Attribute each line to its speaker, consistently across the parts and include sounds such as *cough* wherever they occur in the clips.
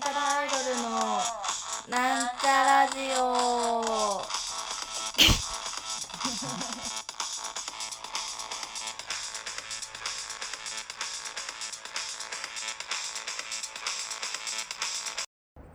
Speaker 1: なんちゃらアイドルのなんちゃラジオ。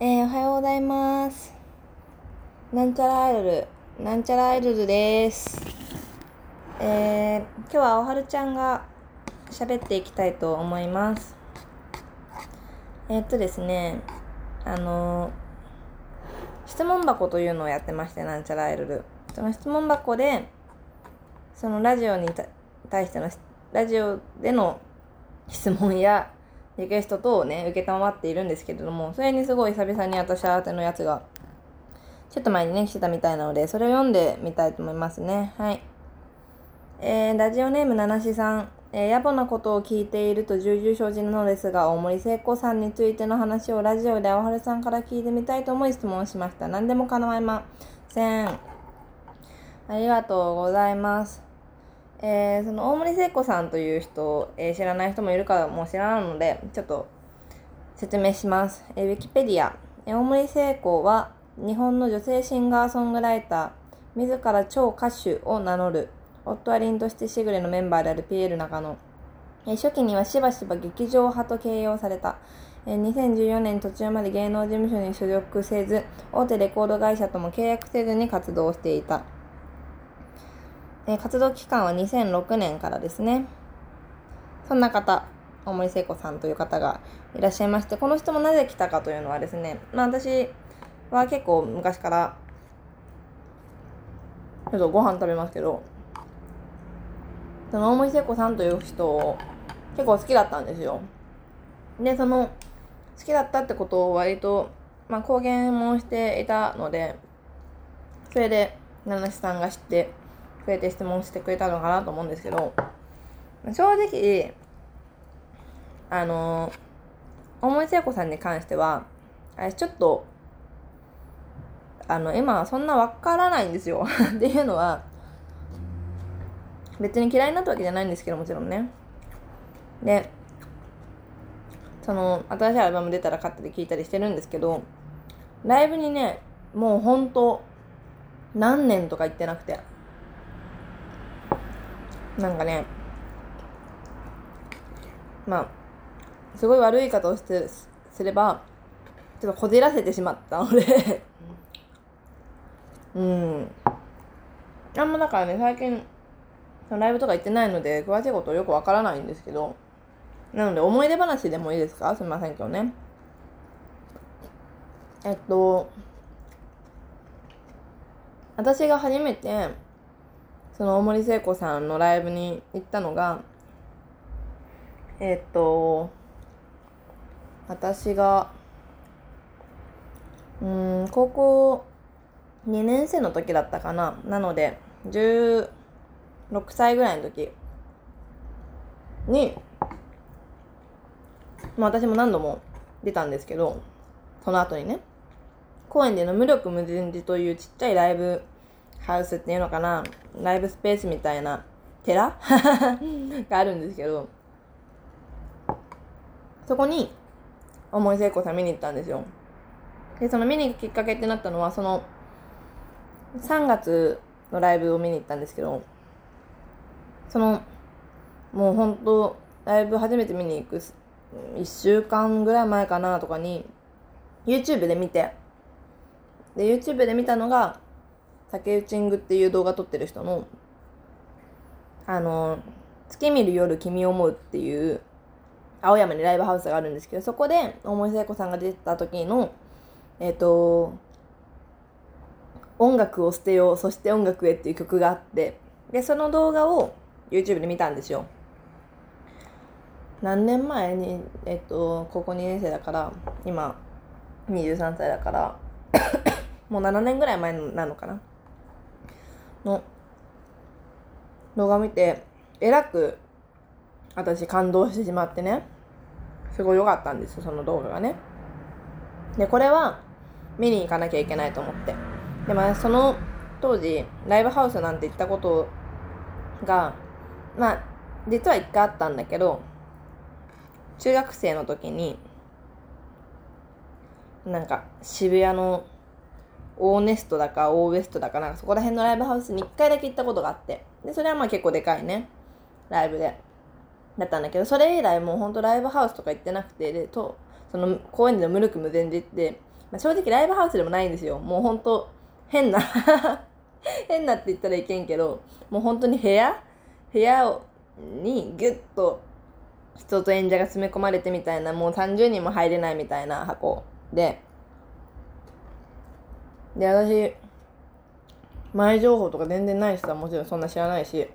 Speaker 1: *laughs* えー、おはようございます。なんちゃらアイドルなんちゃらアイドルです。えー、今日はおはるちゃんが喋っていきたいと思います。えー、っとですねあの質問箱というのをやってましてなんちゃらアイドルその質問箱でそのラジオに対してのラジオでの質問やリクエスト等をね、受けたまっているんですけれども、それにすごい久々に私宛てのやつが、ちょっと前にね、来てたみたいなので、それを読んでみたいと思いますね。はい。えー、ラジオネームななしさん。えー、野暮なことを聞いていると重々承知なのですが、大森聖子さんについての話をラジオで青春さんから聞いてみたいと思い質問しました。何でも構いません。ありがとうございます。えー、その大森聖子さんという人、えー、知らない人もいるかもしれないので、ちょっと説明します。えー、ウィキペディア。え大森聖子は日本の女性シンガーソングライター、自ら超歌手を名乗る、夫は凛としてしぐれのメンバーであるピエール中野。初期にはしばしば劇場派と形容された。2014年途中まで芸能事務所に所属せず、大手レコード会社とも契約せずに活動していた。活動期間は2006年からですね。そんな方、大森聖子さんという方がいらっしゃいまして、この人もなぜ来たかというのはですね、まあ私は結構昔から、ちょっとご飯食べますけど、その大森聖子さんという人を結構好きだったんですよ。で、その好きだったってことを割と、まあ公言もしていたので、それで、七瀬さんが知って、くれて質問してくれたのかなと思うんですけど、正直、あの、大森聖子さんに関しては、あちょっと、あの、今はそんなわからないんですよ。*laughs* っていうのは、別に嫌いになったわけじゃないんですけど、もちろんね。で、その、新しいアルバム出たら買ったり聞いたりしてるんですけど、ライブにね、もうほんと、何年とか行ってなくて、なんかね、まあ、すごい悪い言い方をしてすれば、ちょっとこじらせてしまったのでうん。あんまだからね、最近、ライブとか行ってないので、詳しいことよくわからないんですけど、なので、思い出話でもいいですか？すみませんけどね。えっと、私が初めて、その大森聖子さんのライブに行ったのが、えっと、私が、うん、高校2年生の時だったかな。なので、6歳ぐらいの時。に、まあ私も何度も出たんですけど、その後にね、公園での無力無人寺というちっちゃいライブハウスっていうのかな。ライブスペースみたいな寺？*laughs* があるんですけど、そこに、思い聖子さん見に行ったんですよ。で、その見に行くきっかけってなったのは、その、3月のライブを見に行ったんですけど、その、もう本当ライブ初めて見に行く1週間ぐらい前かなとかに、YouTube で見て、で、YouTube で見たのが、竹内ングっていう動画撮ってる人の、あの、月見る夜君を思うっていう、青山にライブハウスがあるんですけど、そこで、大森聖子さんが出てた時の、えっ、ー、と、音楽を捨てよう、そして音楽へっていう曲があって、で、その動画を YouTube で見たんですよ。何年前に、えっ、と、高校2年生だから、今、23歳だから、*coughs* もう7年ぐらい前なのかな。の動画を見て、えらく私感動してしまってね、すごい良かったんですよ、その動画がね。で、これは見に行かなきゃいけないと思って。でも、その当時、ライブハウスなんて行ったことが、まあ、実は一回あったんだけど、中学生の時に、なんか渋谷のオーネストだかオーウエストだかなそこら辺のライブハウスに1回だけ行ったことがあってでそれはまあ結構でかいねライブでだったんだけどそれ以来もうほんとライブハウスとか行ってなくてでとその公園で無力無前で行って、まあ、正直ライブハウスでもないんですよ。もうほんと変な *laughs* 変なって言ったらいけんけどもう本当に部屋部屋をにギュッと人と演者が詰め込まれてみたいなもう30人も入れないみたいな箱で。で私前情報とか全然ないしさもちろんそんな知らないし。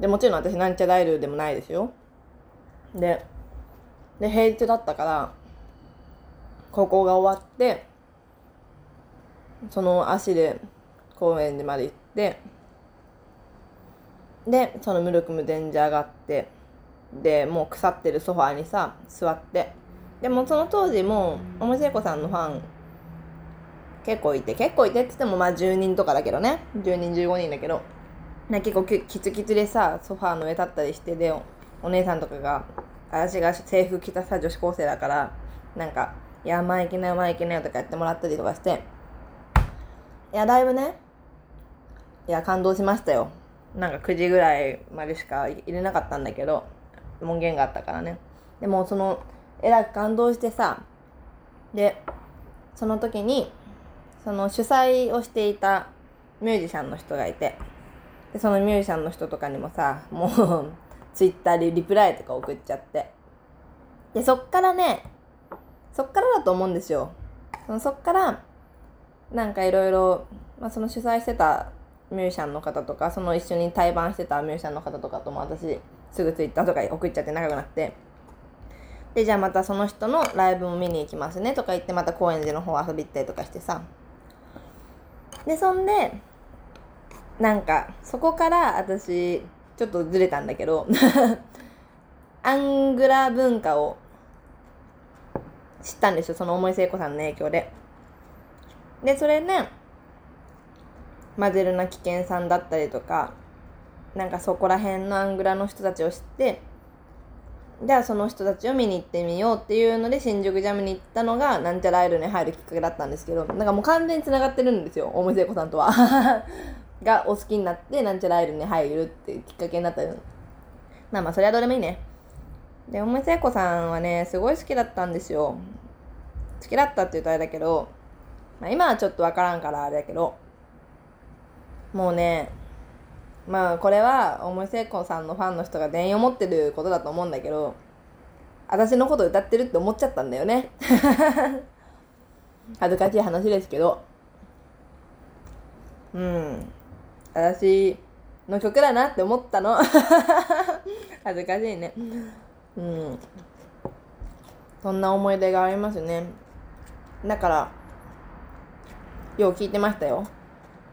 Speaker 1: でもちろん私なんちゃらイルでもないですよ。でで平日だったから高校が終わってその足で公園まで行ってでその無力無前で上がってでもう腐ってるソファーにさ座って。でもその当時もおも聖子さんのファン結構いて結構いてって言ってもまあ10人とかだけどね。10人15人だけど。結構キツキツでさソファーの上立ったりしてでお姉さんとかが私が制服着たさ女子高生だからなんか「いや前行けない前行けない」とかやってもらったりとかして。いやだいぶねいや感動しましたよ。なんか9時ぐらいまでしか入れなかったんだけど門限があったからね。でもそのえらく感動してさでその時にその主催をしていたミュージシャンの人がいてでそのミュージシャンの人とかにもさもうツイッターでリプライとか送っちゃって。でそっからねそっからだと思うんですよ。そのそっからなんかいろいろまあその主催してたミュージシャンの方とかその一緒に対バンしてたミュージシャンの方とかとも私すぐツイッターとか送っちゃって仲良くなって。でじゃあまたその人のライブも見に行きますねとか言ってまた高円寺の方遊び行ったりとかしてさ。でそんでなんかそこから私ちょっとずれたんだけど *laughs* アングラ文化を知ったんですよその思い聖子さんの影響で。でそれねマゼルナ危険さんだったりとかなんかそこら辺のアングラの人たちを知ってじゃあその人たちを見に行ってみようっていうので新宿ジャムに行ったのがなんちゃらアイルに入るきっかけだったんですけどなんかもう完全につながってるんですよ大森聖子さんとは。*laughs* がお好きになってなんちゃらアイルに入るっていうきっかけになったまあまあそれはどうでもいいね。で大森聖子さんはねすごい好きだったんですよ。好きだったって言うとあれだけど、まあ、今はちょっとわからんからあれだけどもうねまあこれは大森聖子さんのファンの人が全員思ってることだと思うんだけど私のこと歌ってるって思っちゃったんだよね。*laughs* 恥ずかしい話ですけど。うん。私の曲だなって思ったの。*laughs* 恥ずかしいね。うん。そんな思い出がありますね。だからよう聞いてましたよ。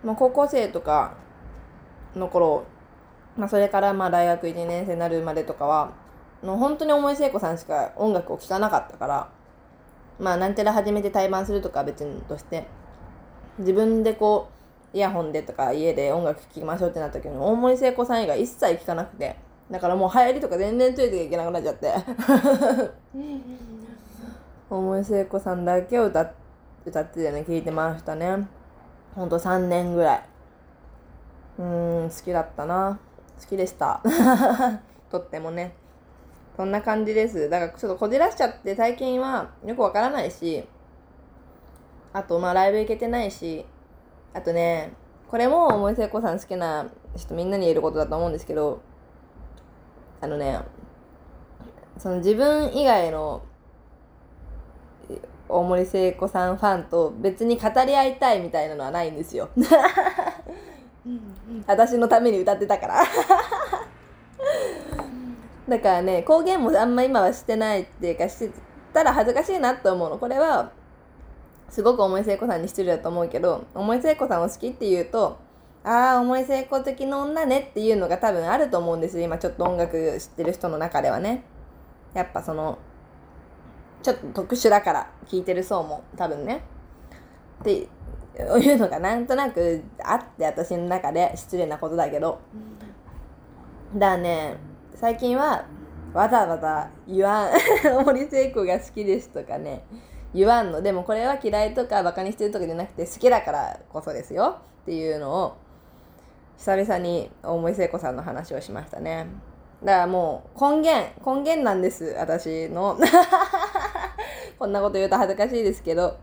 Speaker 1: まあ、高校生とかの頃、まあ、それからまあ大学1年生になるまでとかはもう本当に重い聖子さんしか音楽を聴かなかったからまあなんてら初めて対バンするとか別にとして自分でこうイヤホンでとか家で音楽聴きましょうってなった時に大森聖子さん以外一切聴かなくてだからもう流行りとか全然ついていけなくなっちゃって。大森聖子さんだけを歌歌っててね聞いてましたねほんと3年ぐらい。うーん、好きだったな。好きでした。*laughs* とってもね。そんな感じです。だからちょっとこじらしちゃって最近はよくわからないし、あとまあライブ行けてないし、あとね、これも思い聖子さん好きな人みんなに言えることだと思うんですけど、あのね、その自分以外の大森聖子さんファンと別に語り合いたいみたいなのはないんですよ。*laughs* 私のために歌ってたから。だからね公言もあんま今はしてないっていうかしてたら恥ずかしいなって思うの。これはすごく重い聖子さんに失礼だと思うけど重い聖子さんを好きって言うとああ重い聖子的な女ねっていうのが多分あると思うんですよ。今ちょっと音楽知ってる人の中ではね。やっぱそのちょっと特殊だから聞いてる層も多分ね。っていうのがなんとなくあって私の中で失礼なことだけど。だね最近はわざわざ言わん。*laughs* 森聖子が好きですとかね。言わんの。でもこれは嫌いとかバカにしてるとかじゃなくて好きだからこそですよ。っていうのを久々に大森聖子さんの話をしましたね。だからもう根源根源なんです。私の。*laughs* こんなこと言うと恥ずかしいですけど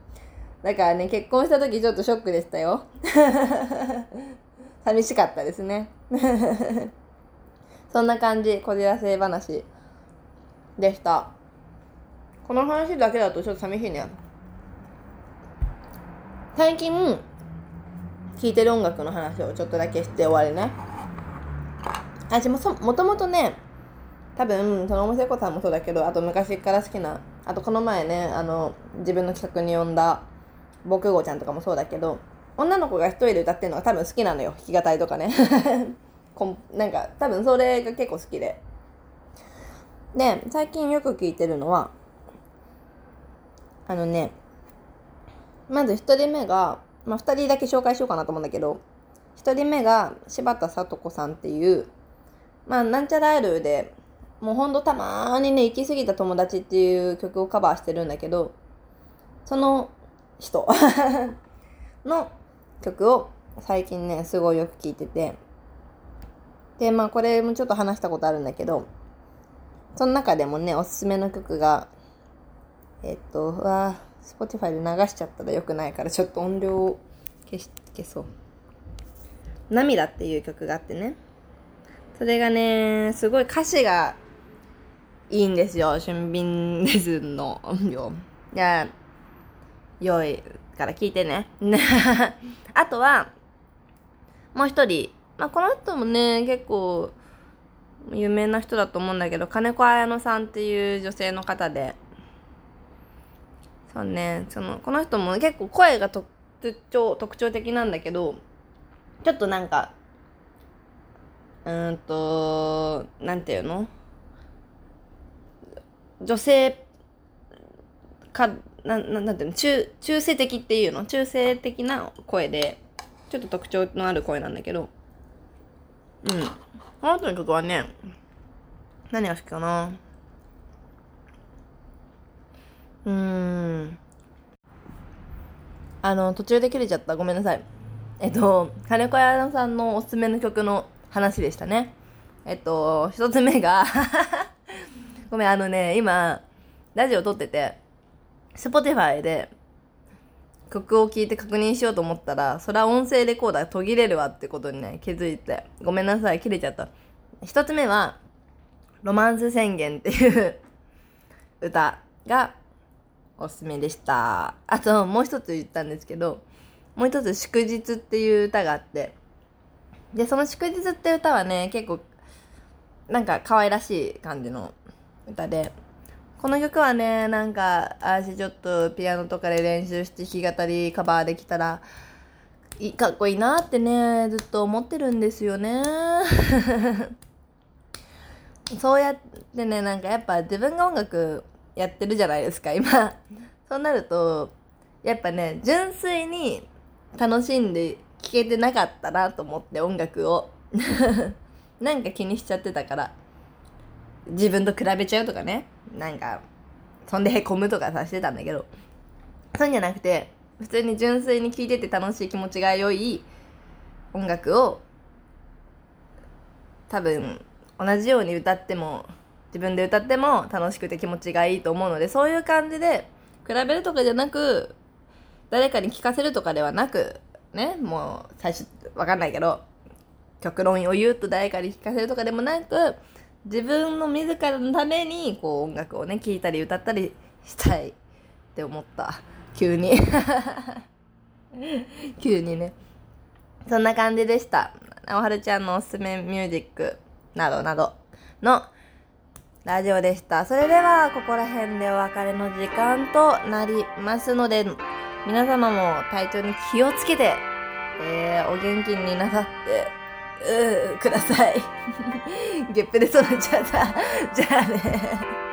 Speaker 1: だからね結婚した時ちょっとショックでしたよ。*laughs* 寂しかったですね。*laughs* そんな感じこじらせ話でした。この話だけだとちょっと寂しいね。最近聴いてる音楽の話をちょっとだけして終わりね。私もそもともとね多分そのおせこさんもそうだけどあと昔から好きなあとこの前ねあの自分の企画に呼んだ僕号ちゃんとかもそうだけど女の子が一人で歌ってるのが多分好きなのよ。弾き語りとかね。*laughs* こんなんか多分それが結構好きで。で最近よく聞いてるのはあのねまず1人目が、まあ、2人だけ紹介しようかなと思うんだけど1人目が柴田聡子さんっていうまあなんちゃらアイドルでもうほんとたまーにね行き過ぎた友達っていう曲をカバーしてるんだけどその人 *laughs* の曲を最近ねすごいよく聴いてて。でまあこれもちょっと話したことあるんだけどその中でもねおすすめの曲がえっとうわ Spotify で流しちゃったらよくないからちょっと音量を消し消そう「涙」っていう曲があってね。それがねすごい歌詞がいいんですよ俊敏ですの。よ *laughs* いや良いから聞いてね。*laughs* あとはもう一人。まあこの人もね結構有名な人だと思うんだけど金子綾乃さんっていう女性の方で。そうね。そのこの人も結構声が特徴特徴的なんだけどちょっとなんかうんとなんていうの？女性かなななんていうの？中中性的っていうの？中性的な声でちょっと特徴のある声なんだけど。うん。この人の曲はね何が好きかな？うーん。あの途中で切れちゃった。ごめんなさい。えっと金子屋さんのおすすめの曲の話でしたね。えっと一つ目が *laughs* ごめんあのね今ラジオ撮ってて Spotify で曲を聴いて確認しようと思ったら、それは音声レコーダー途切れるわってことにね、気づいて。ごめんなさい、切れちゃった。一つ目は、ロマンス宣言っていう *laughs* 歌がおすすめでした。あと、もう一つ言ったんですけど、もう一つ祝日っていう歌があって、で、その祝日って歌はね、結構、なんか可愛らしい感じの歌で、この曲はね、なんか、私ちょっとピアノとかで練習して弾き語りカバーできたら、かっこいいなってね、ずっと思ってるんですよね。*laughs* そうやってね、なんかやっぱ自分が音楽やってるじゃないですか、今。そうなると、やっぱね、純粋に楽しんで聴けてなかったなと思って音楽を。*laughs* なんか気にしちゃってたから。自分と比べちゃうとかね。なんか、そんでへこむとかさしてたんだけど、そういうんじゃなくて、普通に純粋に聴いてて楽しい気持ちが良い音楽を、多分、同じように歌っても、自分で歌っても楽しくて気持ちがいいと思うので、そういう感じで、比べるとかじゃなく、誰かに聴かせるとかではなく、ね、もう最初、わかんないけど、極論を言うと誰かに聴かせるとかでもなく、自分の自らのためにこう音楽をね聴いたり歌ったりしたい。って思った。急に。*laughs* 急にね。そんな感じでした。おはるちゃんのおすすめミュージックなどなどのラジオでした。それではここら辺でお別れの時間となりますので皆様も体調に気をつけて、えー、お元気になさってうください。*laughs* ゲップでそれちゃった。*laughs* じゃあね。